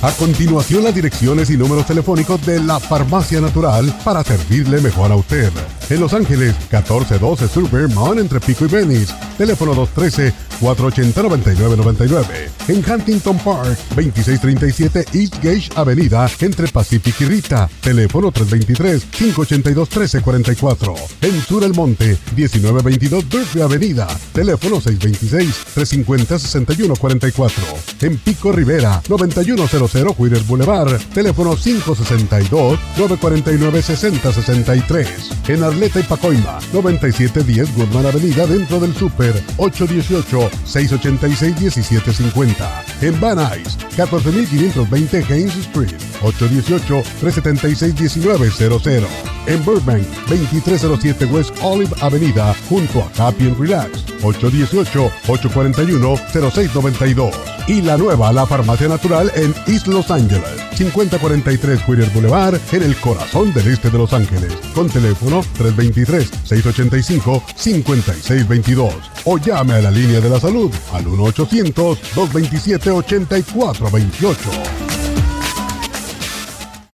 A continuación, las direcciones y números telefónicos de la Farmacia Natural para servirle mejor a usted. En Los Ángeles, 1412 Sur Vermont entre Pico y Venice. Teléfono 213-480-9999. En Huntington Park, 2637 East Gage Avenida entre Pacific y Rita. Teléfono 323-582-1344. En Sur El Monte, 1922 Durfee Avenida. Teléfono 626-350-6144. En Pico Rivera, 9100 Whittier Boulevard, teléfono 562-949-6063. En Arleta y Pacoima, 9710 Goodman Avenida dentro del Super, 818-686-1750. En Van Nuys, 14520 Haynes Street, 818-376-1900. En Burbank, 2307 West Olive Avenida, junto a Happy and Relax, 818-841-0692. Y la nueva La Farmacia Natural en East Los Angeles, 5043 Whittier Boulevard, en el corazón del este de Los Ángeles, con teléfono 323-685-5622. O llame a la línea de la salud al 1-800-227-8428.